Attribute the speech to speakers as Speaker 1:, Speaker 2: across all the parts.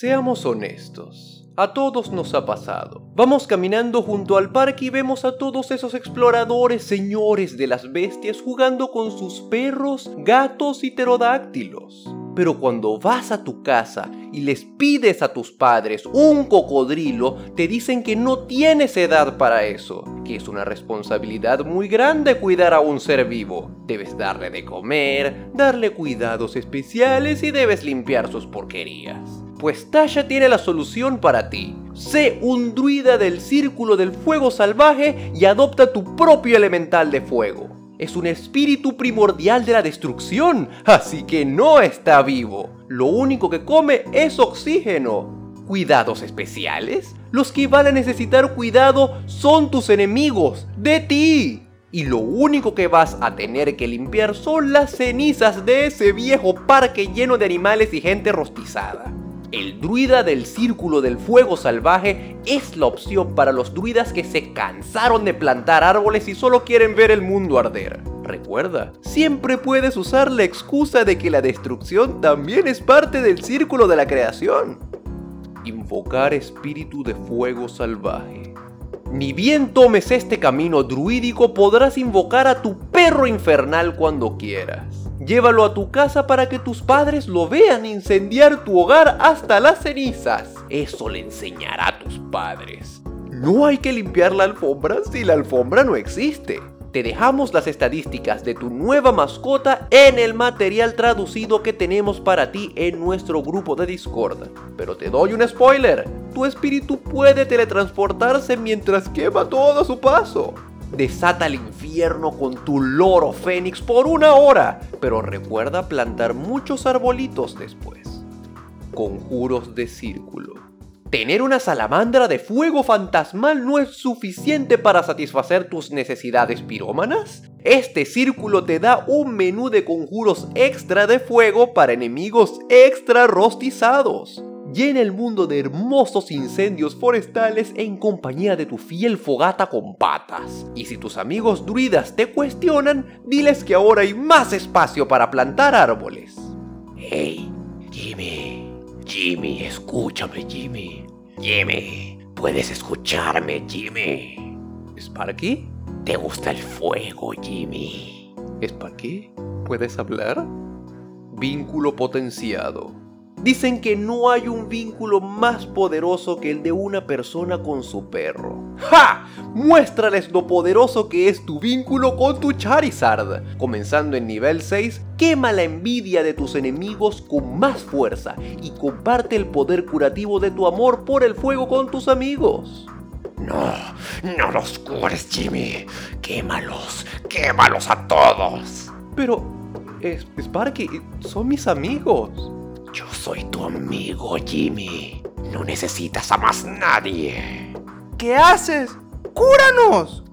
Speaker 1: Seamos honestos. A todos nos ha pasado. Vamos caminando junto al parque y vemos a todos esos exploradores señores de las bestias jugando con sus perros, gatos y pterodáctilos. Pero cuando vas a tu casa y les pides a tus padres un cocodrilo, te dicen que no tienes edad para eso, que es una responsabilidad muy grande cuidar a un ser vivo. Debes darle de comer, darle cuidados especiales y debes limpiar sus porquerías. Pues Tasha tiene la solución para ti. Sé un druida del círculo del fuego salvaje y adopta tu propio elemental de fuego es un espíritu primordial de la destrucción, así que no está vivo. Lo único que come es oxígeno. ¿Cuidados especiales? Los que van a necesitar cuidado son tus enemigos, de ti. Y lo único que vas a tener que limpiar son las cenizas de ese viejo parque lleno de animales y gente rostizada. El druida del círculo del fuego salvaje es la opción para los druidas que se cansaron de plantar árboles y solo quieren ver el mundo arder. Recuerda, siempre puedes usar la excusa de que la destrucción también es parte del círculo de la creación. Invocar espíritu de fuego salvaje. Ni bien tomes este camino druídico podrás invocar a tu perro infernal cuando quieras. Llévalo a tu casa para que tus padres lo vean incendiar tu hogar hasta las cenizas. Eso le enseñará a tus padres. No hay que limpiar la alfombra si la alfombra no existe. Te dejamos las estadísticas de tu nueva mascota en el material traducido que tenemos para ti en nuestro grupo de Discord. Pero te doy un spoiler, tu espíritu puede teletransportarse mientras quema todo a su paso. Desata el infierno con tu loro fénix por una hora, pero recuerda plantar muchos arbolitos después. Conjuros de círculo. Tener una salamandra de fuego fantasmal no es suficiente para satisfacer tus necesidades pirómanas. Este círculo te da un menú de conjuros extra de fuego para enemigos extra rostizados llena el mundo de hermosos incendios forestales en compañía de tu fiel fogata con patas. Y si tus amigos druidas te cuestionan, diles que ahora hay más espacio para plantar árboles.
Speaker 2: Hey, Jimmy, Jimmy, escúchame, Jimmy. Jimmy, puedes escucharme, Jimmy.
Speaker 1: ¿Sparky?
Speaker 2: ¿Te gusta el fuego, Jimmy?
Speaker 1: ¿Sparky? ¿Puedes hablar? Vínculo potenciado. Dicen que no hay un vínculo más poderoso que el de una persona con su perro. ¡Ja! Muéstrales lo poderoso que es tu vínculo con tu Charizard. Comenzando en nivel 6, quema la envidia de tus enemigos con más fuerza y comparte el poder curativo de tu amor por el fuego con tus amigos.
Speaker 2: No, no los cures, Jimmy. Quémalos, quémalos a todos.
Speaker 1: Pero, Sparky, son mis amigos.
Speaker 2: Yo soy tu amigo, Jimmy. No necesitas a más nadie.
Speaker 3: ¿Qué haces? ¡Cúranos!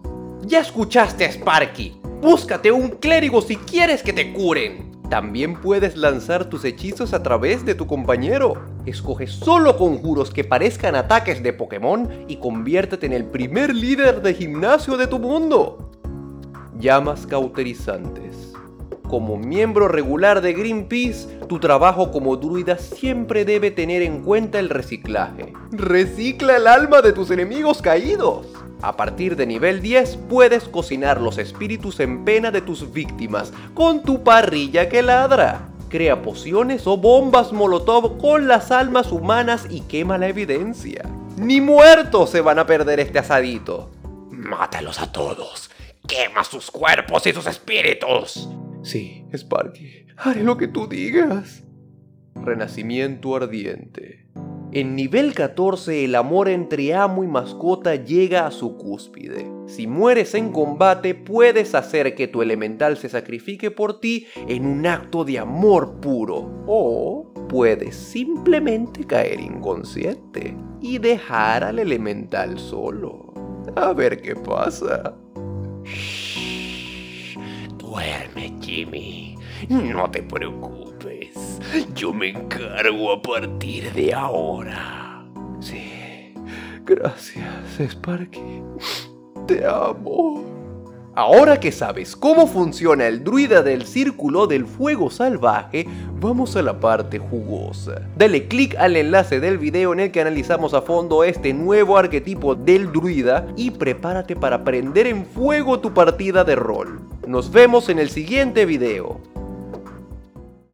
Speaker 1: Ya escuchaste a Sparky. Búscate un clérigo si quieres que te curen. También puedes lanzar tus hechizos a través de tu compañero. Escoge solo conjuros que parezcan ataques de Pokémon y conviértete en el primer líder de gimnasio de tu mundo. Llamas cauterizantes. Como miembro regular de Greenpeace, tu trabajo como druida siempre debe tener en cuenta el reciclaje. Recicla el alma de tus enemigos caídos. A partir de nivel 10 puedes cocinar los espíritus en pena de tus víctimas con tu parrilla que ladra. Crea pociones o bombas molotov con las almas humanas y quema la evidencia. Ni muertos se van a perder este asadito.
Speaker 2: Mátalos a todos. Quema sus cuerpos y sus espíritus.
Speaker 1: Sí, Sparky, haré lo que tú digas. Renacimiento ardiente. En nivel 14 el amor entre amo y mascota llega a su cúspide. Si mueres en combate puedes hacer que tu elemental se sacrifique por ti en un acto de amor puro. O puedes simplemente caer inconsciente y dejar al elemental solo. A ver qué pasa.
Speaker 2: Duerme, Jimmy. No te preocupes. Yo me encargo a partir de ahora.
Speaker 1: Sí. Gracias, Sparky. Te amo. Ahora que sabes cómo funciona el druida del círculo del fuego salvaje, vamos a la parte jugosa. Dale click al enlace del video en el que analizamos a fondo este nuevo arquetipo del druida y prepárate para prender en fuego tu partida de rol. Nos vemos en el siguiente video.